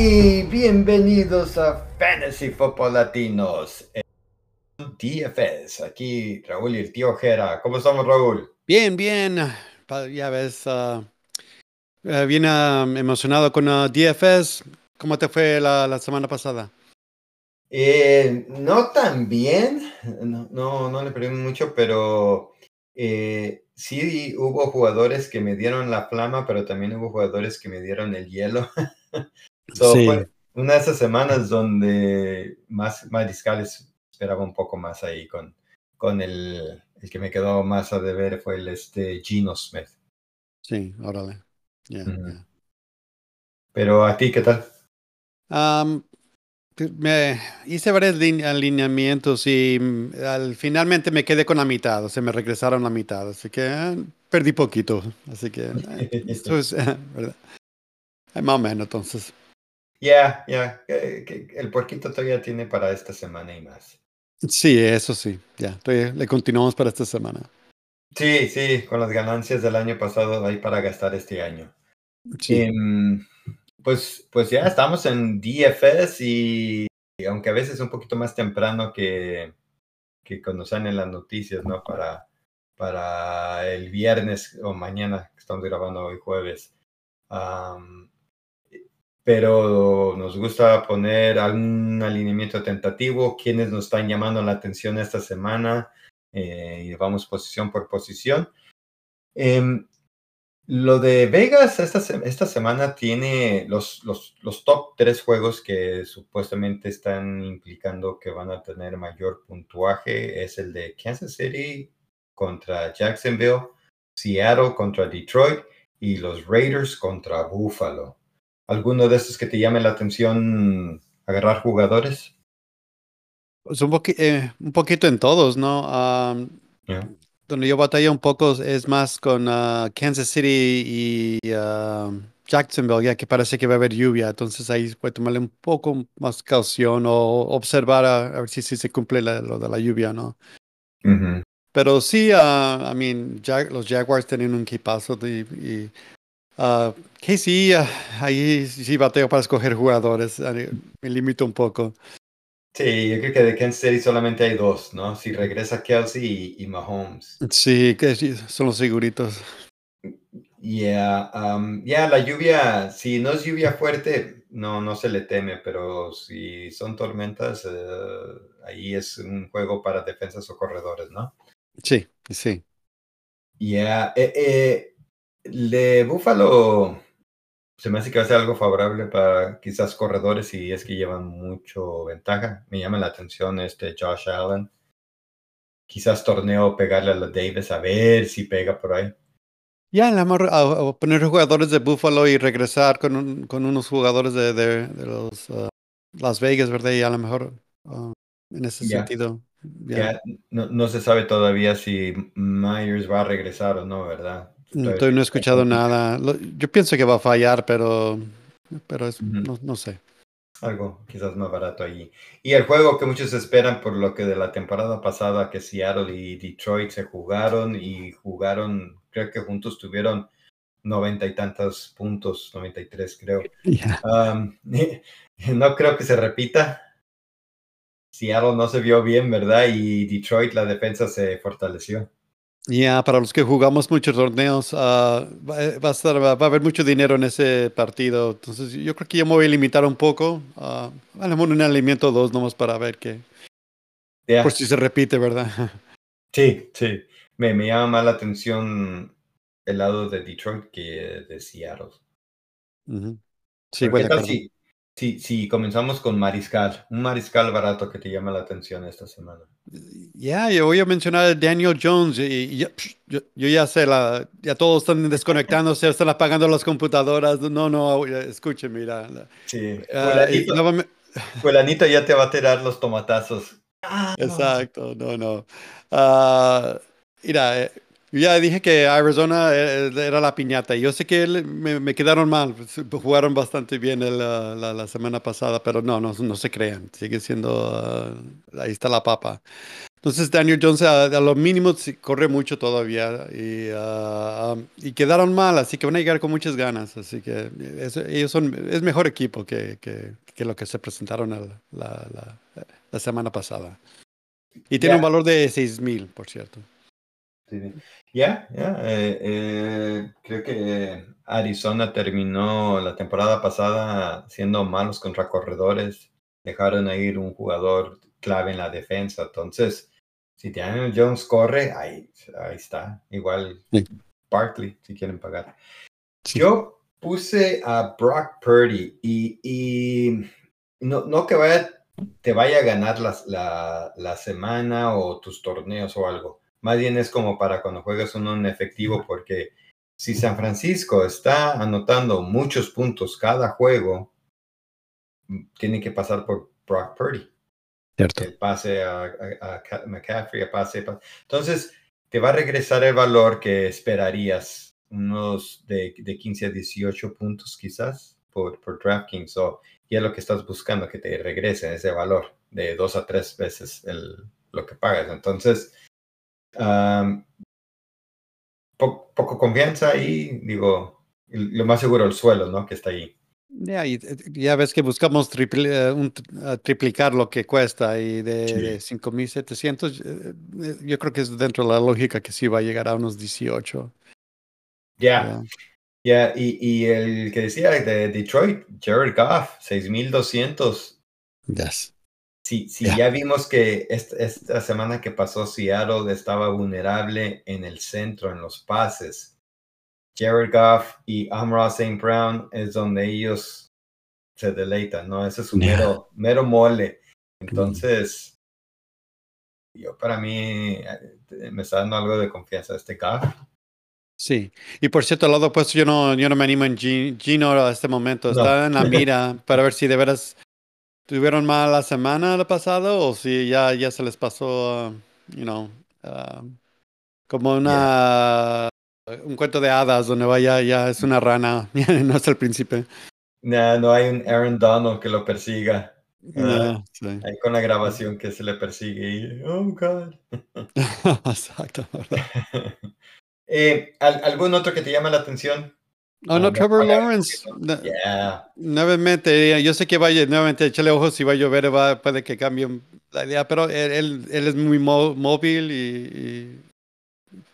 Hey, bienvenidos a Fantasy Football Latinos. DFS, aquí Raúl y el tío Jera. ¿Cómo estamos, Raúl? Bien, bien. Ya ves, uh, bien uh, emocionado con uh, DFS. ¿Cómo te fue la, la semana pasada? Eh, no tan bien, no, no, no le perdí mucho, pero eh, sí hubo jugadores que me dieron la flama, pero también hubo jugadores que me dieron el hielo. so, Sí. fue una de esas semanas donde más mariscales esperaba un poco más ahí con, con el, el que me quedó más a deber fue el este Gino Smith. Sí, órale. Ya. Pero a ti, ¿qué tal? Te- me hice varios lin- alineamientos y mm, al, finalmente me quedé con la mitad, o sea, me regresaron la mitad, así que eh, perdí poquito, así que eh, esto es, eh, ¿verdad? Más o menos, entonces. Ya, ya, que- que el puerquito todavía tiene para esta semana y más. Sí, eso sí, ya, estoy- le continuamos para esta semana. Sí, sí, con las ganancias del año pasado hay para gastar este año. Sí, Em, pues, pues ya estamos en DFS y, y aunque a veces es un poquito más temprano que, que cuando salen las noticias, ¿no? Para, para el viernes o mañana, que estamos grabando hoy jueves. Am, pero nos gusta poner algún alineamiento tentativo, quienes nos están llamando la atención esta semana eh, y vamos posición por posición. Em, lo de Vegas esta, esta semana tiene los, los, los top tres juegos que supuestamente están implicando que van a tener mayor puntuaje. Es el de Kansas City contra Jacksonville, Seattle contra Detroit y los Raiders contra Buffalo. ¿Alguno de estos que te llame la atención agarrar jugadores? pues un, poqui- eh, un poquito en todos, ¿no? Am, Ya. donde yo batalla un poco es más con ah, Kansas City y ah, Jacksonville, ya que parece que va a haber lluvia, entonces ahí puede tomarle un poco más caución o observar a, a ver si, si se cumple la- lo de la lluvia, ¿no? Pero sí, ah, I mean, Jag- los Jaguars tienen un equipazo y, ah, KC, ah, ahí sí bateo para escoger jugadores, ah, me limito un poco. Sí, yo creo que de Kansas City solamente hay dos, ¿no? Si regresa Kelsey y, y Mahomes. Sí, que sí, son los seguritos. Yeah, um, yeah, la lluvia, si no es lluvia fuerte, no, no se le teme, pero si son tormentas, eh, ahí es un juego para defensas o corredores, ¿no? Sí, sí. Yeah, eh, eh, de Buffalo se me hace que va a ser algo favorable para quizás corredores si es que llevan mucho ventaja. Me llama la atención este Josh Allen. Quizás torneo pegarle a la Davis a ver si pega por ahí. Ya, la amor- a, poner jugadores de Buffalo y regresar con, un- con unos jugadores de, de- de los ah, Las Vegas, ¿verdad? Y a lo mejor ah, en ese sentido. no, no se sabe todavía si Myers va a regresar o no, ¿verdad? Todavía no he escuchado nada. Yo pienso que va a fallar, pero, pero es, no, no sé. Algo quizás más barato allí. Y el juego que muchos esperan por lo que de la temporada pasada que Seattle y Detroit se jugaron y jugaron, creo que juntos tuvieron noventa y tantos puntos, 93 creo. Ya. Um, no creo que se repita. Seattle no se vio bien, ¿verdad? Y Detroit la defensa se fortaleció. Ya, para los que jugamos muchos torneos, ah, va, eh, va a estar, va, va a haber mucho dinero en ese partido. Entonces, yo creo que yo me voy a limitar un poco. ah, a un alimento o dos nomás para ver que, Ya. por si se repite, ¿verdad? Sí, sí. Me, me llama más la atención el lado de Detroit que de Seattle. Sí, voy ¿Qué tal si, si, si comenzamos con Mariscal? Un Mariscal barato que te llama la atención esta semana. Ya, yo voy a mencionar a Daniel Jones y, yo, yo ya sé, la, ya todos están desconectándose, están apagando las computadoras. No, no, escuchen, mira. Sí. y Fulanito, nuevamente- fulanito ya te va a tirar los tomatazos. Exacto, no, no. Ah, mira, eh, yo ya dije que Arizona eh, era la piñata. Yo sé que me, me quedaron mal, pues, jugaron bastante bien el, ah, la, la semana pasada, pero no, no, no se crean, sigue siendo, ah, ahí está la papa. Entonces Daniel Jones a, lo mínimo corre mucho todavía y, ah, y, quedaron mal, así que van a llegar con muchas ganas. Así que ellos son, es mejor equipo que, que, que lo que se presentaron la, la, la, semana pasada. Y tiene un valor de 6 mil, por cierto. Ya, ya. Eh, eh, creo que Arizona terminó la temporada pasada siendo malos contra corredores. Dejaron ir un jugador clave en la defensa. Entonces, si Daniel Jones corre, ahí, ahí está. Igual Barkley, si quieren pagar. Yo puse a Brock Purdy y, y no, no que vaya, te vaya a ganar la, la, la, semana o tus torneos o algo. Más bien es como para cuando juegas uno en efectivo, porque si San Francisco está anotando muchos puntos cada juego, tiene que pasar por Brock Purdy. El pase a, McCaffrey, el pase, Entonces, te va a regresar el valor que esperarías, unos de, de 15 a 18 puntos quizás por, por DraftKings. O, y es lo que estás buscando, que te regrese ese valor de dos a tres veces el, lo que pagas. Entonces, poco confianza y digo, lo más seguro el suelo, ¿no? Que está ahí. Ya, ya ves que buscamos eh, un, triplicar lo que cuesta y de, 5.700, eh, eh, yo creo que es dentro de la lógica que sí va a llegar a unos 18. Ya, ya, y, y, el que decía de Detroit, Jared Goff, 6.200. Yes. Sí ya vimos que esta, esta semana que pasó Seattle estaba vulnerable en el centro, en los pases Jared Goff y Amra St. Brown es donde ellos se deleitan, ¿no? Ese es un mero, mero mole. Entonces, yo para mí eh, me está dando algo de confianza este Goff. Sí, y por cierto, al lado opuesto, yo no, yo no me animo en Gino a este momento. Está en la mira para ver si de veras tuvieron mal la semana la pasada o si ya, ya se les pasó, you know, uh, como una un cuento de hadas donde vaya ya es una rana, no es el príncipe. No, no hay un Aaron Donald que lo persiga. No, Hay con la grabación que se le persigue y, oh, God. Exacto. eh, ¿Algún otro que te llama la atención? Oh, no, Trevor Lawrence. Nuevamente, yo sé que vaya, nuevamente, échale ojos si va a llover, va, puede que cambie la idea, pero él, él, es muy móvil y,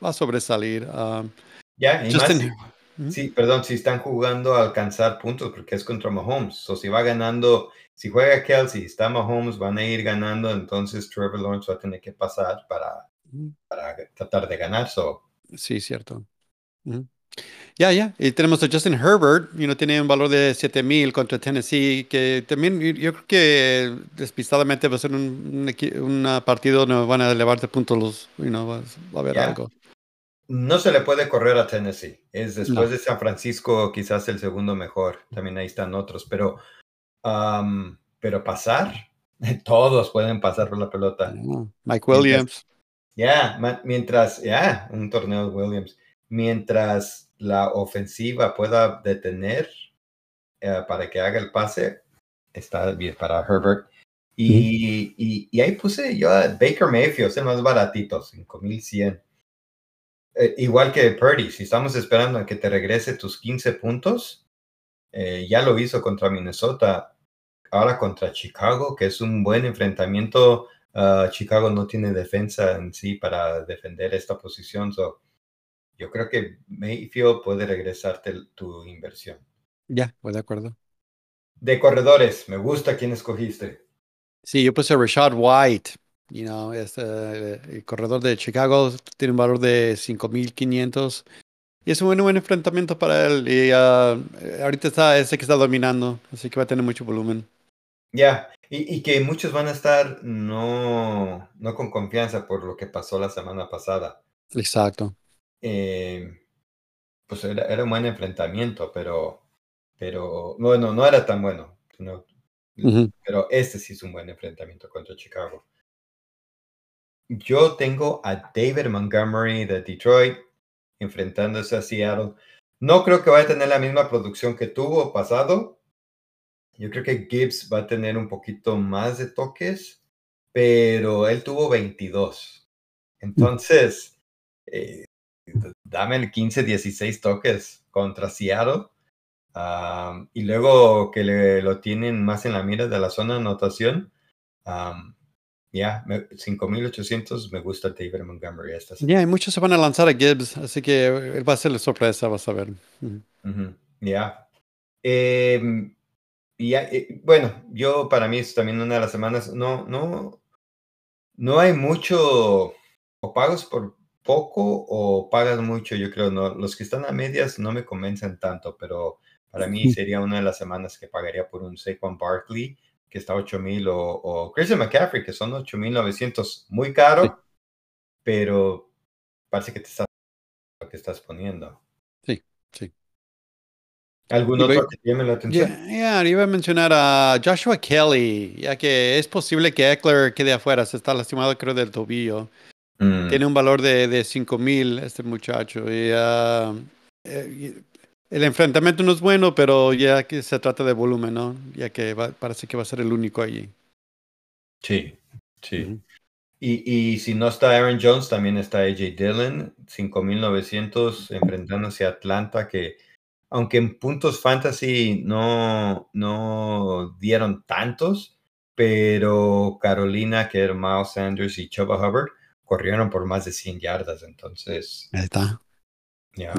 va a sobresalir. Um, ya, sí, perdón, si están jugando a alcanzar puntos porque es contra Mahomes. O si va ganando, si juega Kelsey, está Mahomes, van a ir ganando, entonces Trevor Lawrence va a tener que pasar para, para tratar de ganar. So. Sí, cierto. Ya, ya. Y tenemos a Justin Herbert, y no tiene un valor de 7000 contra Tennessee, que también yo creo que despistadamente va a ser un, un, partido donde van a elevarse puntos los, you know, va, a haber algo. No se le puede correr a Tennessee. Es después de San Francisco quizás el segundo mejor. También ahí están otros, pero, pero pasar, todos pueden pasar por la pelota. Mike Williams. Ya, mientras, ya, un torneo de Williams. Mientras la ofensiva pueda detener eh, para que haga el pase, está bien para Herbert. Y, y, ahí puse yo a Baker Mayfield, es el más baratito, 5100. Eh, igual que Purdy, si estamos esperando a que te regrese tus 15 puntos, eh, ya lo hizo contra Minnesota, ahora contra Chicago, que es un buen enfrentamiento. Ah, Chicago no tiene defensa en sí para defender esta posición. Yo creo que Mayfield puede regresarte tu inversión. Ya, voy de acuerdo. De corredores, me gusta quién escogiste. Sí, yo puse Rashad White. You know, es, eh, el corredor de Chicago tiene un valor de 5.500 y es un buen, buen enfrentamiento para él. Y uh, ahorita está ese que está dominando, así que va a tener mucho volumen. Ya, y, y, que muchos van a estar no, no con confianza por lo que pasó la semana pasada. Exacto. Eh, pues era, era, un buen enfrentamiento, pero, pero bueno, no era tan bueno. Pero este sí es un buen enfrentamiento contra Chicago. Yo tengo a David Montgomery de Detroit enfrentándose a Seattle. No creo que vaya a tener la misma producción que tuvo pasado. Yo creo que Gibbs va a tener un poquito más de toques, pero él tuvo 22. Entonces, eh, dame el 15, 16 toques contra Seattle. Um, y luego que le, lo tienen más en la mira de la zona de anotación. Um, ya, 5800 me gusta David Montgomery. Ya, y muchos se van a lanzar a Gibbs, así que él va a ser la sorpresa, vas a ver. Ya. Em, y eh, bueno, yo para mí es también una de las semanas, no, no, no hay mucho, o pagas por poco o pagas mucho, yo creo, no, los que están a medias no me convencen tanto, pero para mí sería una de las semanas que pagaría por un Saquon Barkley, que está a 8000 o, o Christian McCaffrey, que son 8900, muy caro, pero parece que te estás lo que estás poniendo. Sí, sí. ¿Algún otro que llame la atención? Ya, iba a mencionar a Joshua Kelly, ya que es posible que Eckler quede afuera, se está lastimado creo del tobillo. Mm. Tiene un valor de, de 5 mil este muchacho. Ah, eh, el enfrentamiento no es bueno, pero ya que se trata de volumen, ¿no? Ya que parece que va a ser el único allí. Sí, sí. y, y, si no está Aaron Jones, también está AJ Dillon, 5.900 enfrentándose a Atlanta, que aunque en puntos fantasy no, no dieron tantos, pero Carolina, que era Miles Sanders y Chuba Hubbard, corrieron por más de 100 yardas, entonces... Ahí está. Ya.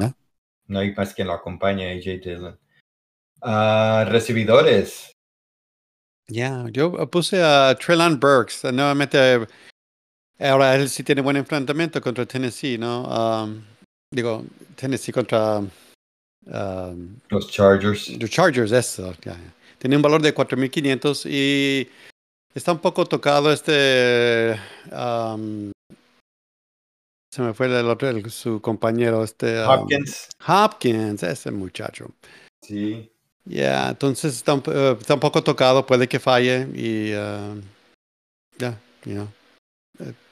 ¿No? hay más quien lo acompañe, AJ Dillon. Uh, recibidores. Ya, yo puse a Trelon Burks, nuevamente, ahora él sí tiene buen enfrentamiento contra Tennessee, ¿no? Um, digo, Tennessee contra Um, los Chargers. Los Chargers, eso. Tiene un valor de 4.500 y está un poco tocado este... Um, se me fue el otro, su compañero, este... Um, Hopkins. Hopkins, ese muchacho. Sí. Ya, entonces está un, uh, está un, poco tocado, puede que falle y uh, ya, yeah,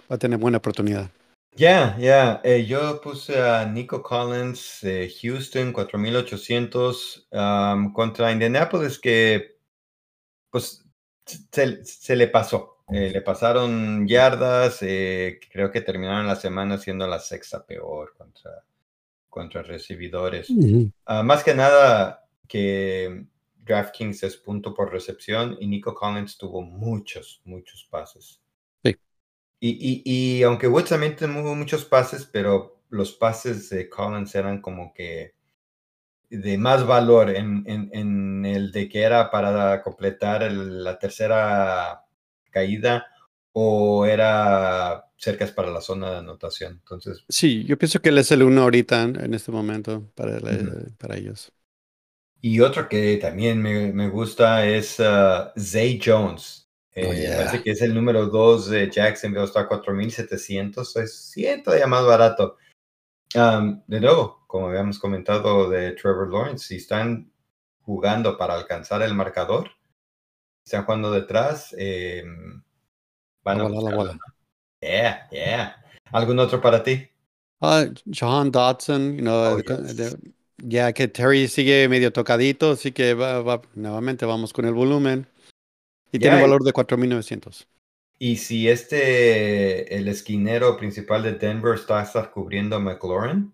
va a tener buena oportunidad. Ya, ya. Eh, yo puse a Nico Collins, de Houston, 4800 contra Indianapolis, que pues se, se le pasó. Eh, le pasaron yardas, eh, creo que terminaron la semana siendo la sexta peor contra, contra recibidores. Ah, más que nada que DraftKings es punto por recepción y Nico Collins tuvo muchos, muchos pases. Y, y, aunque Woods también tuvo muchos pases, pero los pases de Collins eran como que de más valor en, en, el de que era para completar la tercera caída o era cerca para la zona de anotación. Entonces, sí, yo pienso que él es el uno ahorita en este momento para, para ellos. Y otro que también me, me gusta es uh, Zay Jones Oh, eh, parece que es el número 2 de Jacksonville, está a 4.700, es siento ya más barato. de nuevo, como habíamos comentado de Trevor Lawrence, si están jugando para alcanzar el marcador, están jugando detrás, eh, van a... La bola. Yeah, yeah. ¿Algún otro para ti? Uh, John Dodson, you know, oh, ya que Terry sigue medio tocadito, así que va, nuevamente vamos con el volumen. Y tiene un valor de 4.900. Y si este, el esquinero principal de Denver está a estar cubriendo a McLaurin,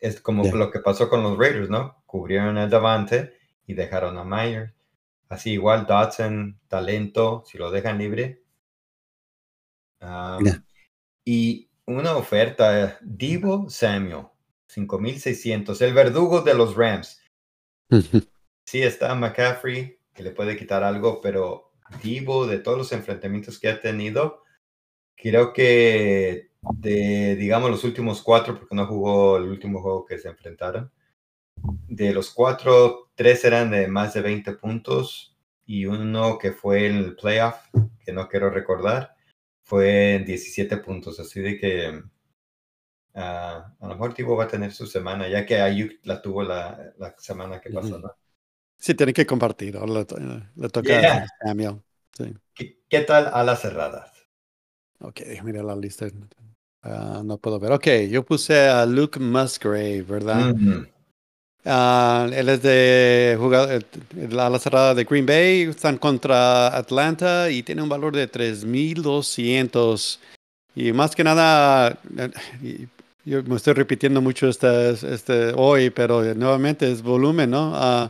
es como lo que pasó con los Raiders, ¿no? Cubrieron a Davante y dejaron a Myers. Así igual Dodson, talento, si lo dejan libre. Y una oferta, Divo Samuel, 5.600, el verdugo de los Rams. sí está McCaffrey, que le puede quitar algo, pero Divo, de todos los enfrentamientos que ha tenido, creo que de, digamos, los últimos cuatro, porque no jugó el último juego que se enfrentaron, de los cuatro, tres eran de más de 20 puntos y uno que fue en el playoff, que no quiero recordar, fue en 17 puntos. Así de que ah, a lo mejor Divo va a tener su semana, ya que Ayuk la tuvo la, la semana que pasó, ¿no? Sí, tiene que compartir. Le, le toca a Samuel. Sí. ¿Qué, tal a las cerradas? Ok, mira la lista. Uh, no puedo ver. Ok, yo puse a Luke Musgrave, ¿verdad? Ah, él es de jugador, la cerrada de Green Bay, están contra Atlanta y tiene un valor de 3.200. Y más que nada, eh, yo me estoy repitiendo mucho este, este hoy, pero nuevamente es volumen, ¿no? Uh,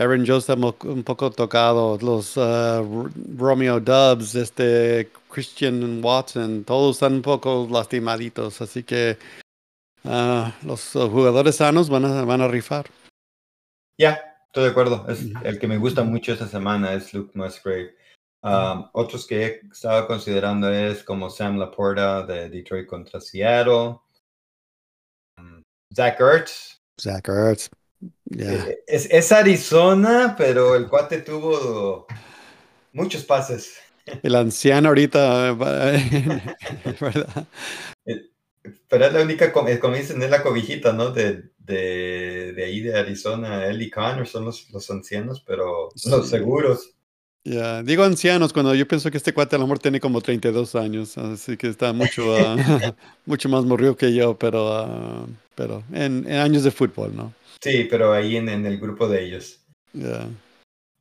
Aaron Jones está un poco tocado, los uh, Romeo Dubs, este Christian Watson, todos están un poco lastimaditos, así que uh, los jugadores sanos van a, van a rifar. Ya, estoy de acuerdo. Es, el que me gusta mucho esta semana es Luke Musgrave. Um, otros que he estado considerando es como Sam Laporta de Detroit contra Seattle. Um, Zach Ertz. Zach Ertz. Yeah. Es, es, Arizona, pero el cuate tuvo muchos pases. El anciano ahorita, ¿verdad? Pero es la única, como dicen, es la cobijita, ¿no? De, de, de ahí de Arizona. Él y Connor son los, los ancianos, pero los seguros. Ya, digo ancianos cuando yo pienso que este cuate a lo mejor tiene como 32 años, así que está mucho, uh, mucho más morrido que yo, pero, uh, pero en, en, años de fútbol, ¿no? Sí, pero ahí en, en el grupo de ellos. Ya.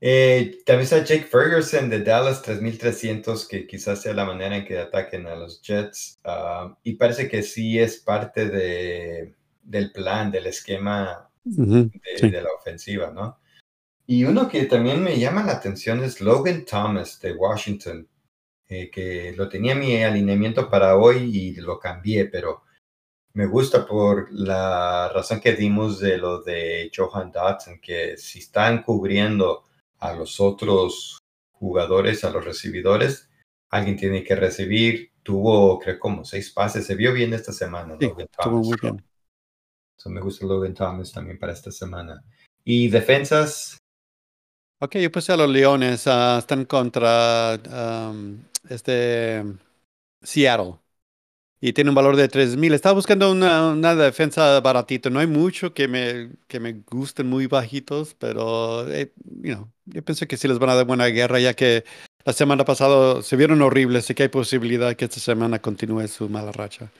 Eh, también está Jake Ferguson de Dallas 3300, que quizás sea la manera en que ataquen a los Jets. Uh, y parece que sí es parte de, del plan, del esquema de, sí. de la ofensiva, ¿no? Y uno que también me llama la atención es Logan Thomas de Washington, eh, que lo tenía en mi alineamiento para hoy y lo cambié, pero me gusta por la razón que dimos de lo de Johan Dotson, que si están cubriendo a los otros jugadores, a los recibidores, alguien tiene que recibir. Tuvo, creo, como seis pases. Se vio bien esta semana. Sí, Logan Thomas. muy bien. So, me gusta Logan Thomas también para esta semana. Y defensas, Ok, yo puse a los Leones, ah, están contra um, este Seattle y tiene un valor de 3000. Estaba buscando una, una defensa baratita. No hay mucho que me, que me gusten muy bajitos, pero eh, you know, yo pienso que sí les van a dar buena guerra, ya que la semana pasada se vieron horribles, así que hay posibilidad que esta semana continúe su mala racha.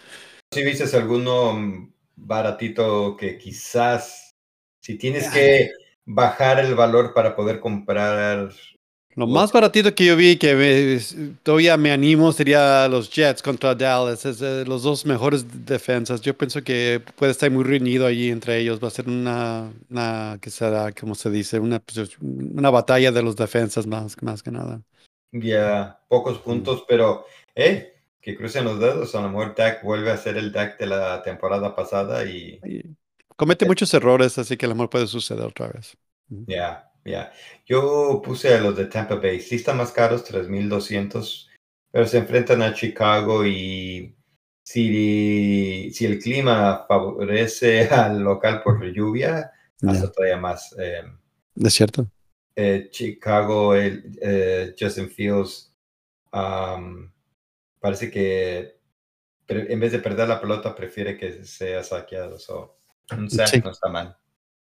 si viste alguno baratito que quizás, si tienes que bajar el valor para poder comprar, Lo más baratito que yo vi que me- todavía me animo sería los Jets contra Dallas. Es de los dos mejores defensas. Yo pienso que puede estar muy reñido allí entre ellos. Va a ser una, una que será, como se dice, una, pues, una batalla de los defensas más, más que nada. ya pocos puntos, pero, eh, que crucen los dedos, a lo mejor Dak vuelve a ser el Dak de la temporada pasada y Y comete muchos errores, así que a lo mejor puede suceder otra vez. ya, ya. Yo puse a los de Tampa Bay, sí están más caros, 3200, pero se enfrentan a Chicago y si, si el clima favorece al local por lluvia, hasta Ya, todavía más. eh, ¿Es cierto? eh, Chicago, el, eh, Justin Fields, um, parece que en vez de perder la pelota prefiere que sea saqueado. So, un sack Sí. no está mal.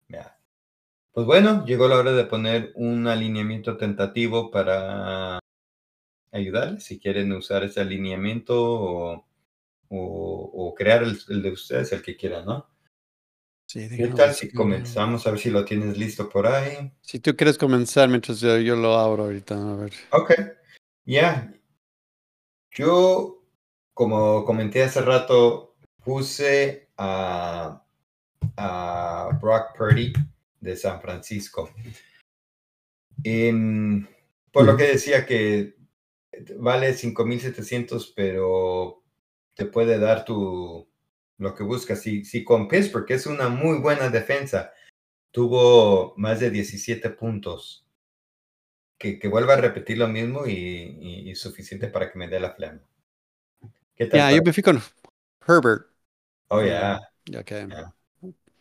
Ya. Pues bueno, llegó la hora de poner un alineamiento tentativo para ayudarles. Si quieren usar ese alineamiento o, o- o crear el, el de ustedes, el que quieran, ¿no? Sí, ¿Qué tal si comenzamos? A ver si lo tienes listo por ahí. Si tú quieres comenzar mientras yo, yo lo abro ahorita, a ver. Ok, ya. Yo, como comenté hace rato, puse a, a Brock Purdy de San Francisco. En- por lo que decía que vale 5.700, pero te puede dar tu lo que buscas. Si, si con Pittsburgh, que es una muy buena defensa, tuvo más de 17 puntos que, que vuelva a repetir lo mismo y, y- y suficiente para que me dé la flama. ¿Qué tal? Yo me fui con Herbert. Oh. Ok. Ya.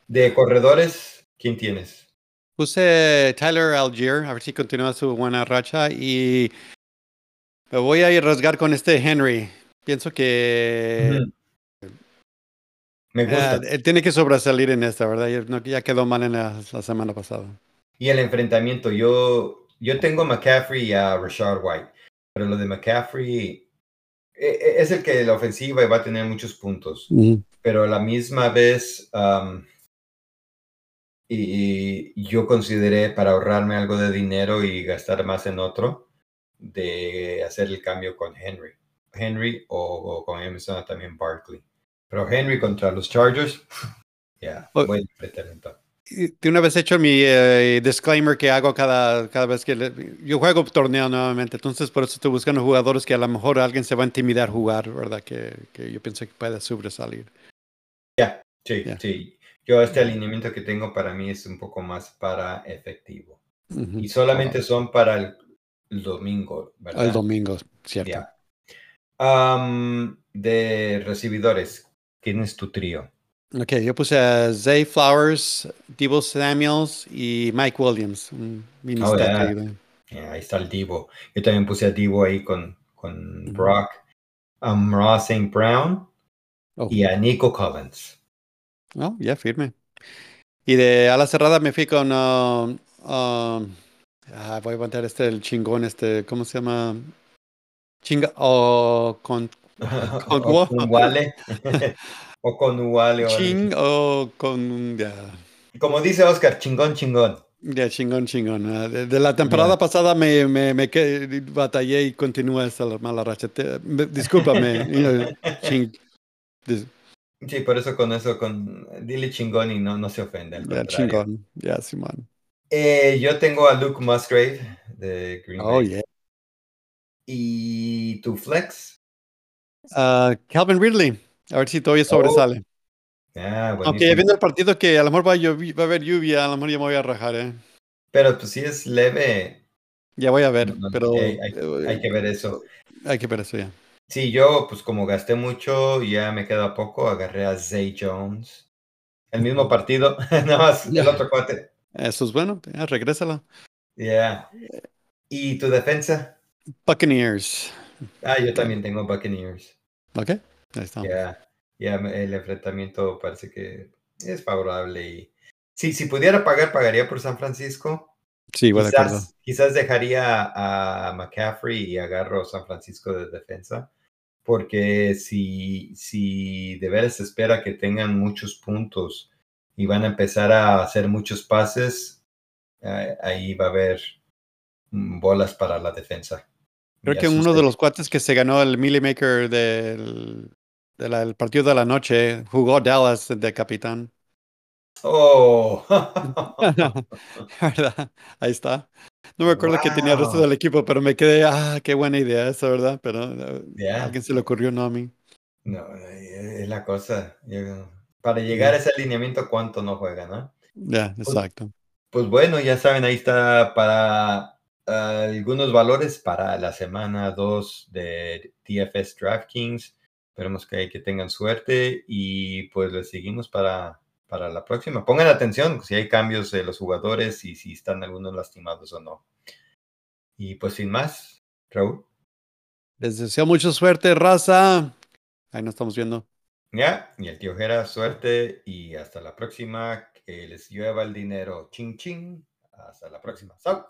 De corredores, ¿quién tienes? Puse Tyler Algier, a ver si continúa su buena racha. Y me voy a ir a rasgar con este Henry. Pienso que. Me gusta. eh, él tiene que sobresalir en esta, ¿verdad? Ya, quedó mal en la, la semana pasada. Y el enfrentamiento, yo, yo tengo a McCaffrey y a Rashard White, pero lo de McCaffrey eh, eh, es el que la ofensiva va a tener muchos puntos, pero a la misma vez, um, y yo consideré para ahorrarme algo de dinero y gastar más en otro, de hacer el cambio con Henry. Henry o, con Emerson también Barkley. Pero Henry contra los Chargers, ya, yeah, buen enfrentamiento. De una vez hecho mi eh, disclaimer que hago cada, cada vez que yo juego torneo nuevamente, entonces por eso estoy buscando jugadores que a lo mejor alguien se va a intimidar jugar, ¿verdad? Que, que yo pienso que pueda sobresalir. Ya, sí, sí. Yo este alineamiento que tengo para mí es un poco más para efectivo. Y solamente son para el, domingo, ¿verdad? El domingo, cierto. de recibidores, ¿quién es tu trío? Ok, yo puse a Zay Flowers, Divo Samuels y Mike Williams. Oh, ahí está el Divo. Yo también puse a Divo ahí con, con Brock, um, Ross St. Brown oh. y a Nico Collins. Oh, ya firme. Y de ala cerrada me fui con. Uh, uh, ah, voy a levantar este, el chingón, este, ¿cómo se llama? Chinga. O con. Con, o con Wale. o con Wale. Ching o con. Ya. Como dice Oscar, chingón, chingón. Ya, chingón, chingón. Ah, de, la temporada pasada me, me, me batallé y continúa esta mala racha. discúlpame. ching, Sí, por eso con eso, con dile chingón y no, no se ofende. Ya, chingón, ya, Simón. Eh, yo tengo a Luke Musgrave de Green oh, Bay. Oh, yeah. ¿Y tu flex? Uh, Calvin Ridley. A ver si todavía sobresale. Oh. Ah, Aunque viendo el partido que a lo mejor va a, va a haber lluvia, a lo mejor ya me voy a rajar, ¿eh? Pero pues si es leve. Ya voy a ver, pero. Hay, hay, que ver eso. Hay que ver eso ya. Sí, yo, pues como gasté mucho, ya me queda poco, agarré a Zay Jones. El mismo partido, nada más el otro cuate. Eso es bueno, ya, regrésalo. Ya. ¿Y tu defensa? Buccaneers. Ah, yo también tengo Buccaneers. Ok, ahí está. Ya, ya el enfrentamiento parece que es favorable. Y... Sí, si pudiera pagar, pagaría por San Francisco. Sí, bueno, quizás, quizás dejaría a McCaffrey y agarro San Francisco de defensa porque si, si de veras se espera que tengan muchos puntos y van a empezar a hacer muchos pases, ahí va a haber mm, bolas para la defensa. Creo que uno de los cuates que se ganó el Millie Maker del, partido de la noche jugó Dallas de capitán. Oh, ¿verdad? Ahí está. No me acuerdo que tenía el resto del equipo, pero me quedé, ah, qué buena idea esa, ¿verdad? Pero a alguien se le ocurrió, no a mí. No, es la cosa. para llegar a ese alineamiento, ¿cuánto no juega, no? Ya, pues, exacto. Pues, bueno, ya saben, ahí está para algunos valores para la semana 2 de TFS DraftKings. Esperemos que, que tengan suerte y pues les seguimos para para la próxima. Pongan atención si hay cambios de los jugadores y si están algunos lastimados o no. Y pues sin más, Raúl. Les deseo mucha suerte, raza. Ahí nos estamos viendo. Ya, y el tío Jera, suerte y hasta la próxima. Que les llueva el dinero. Ching, ching. Hasta la próxima. Chao.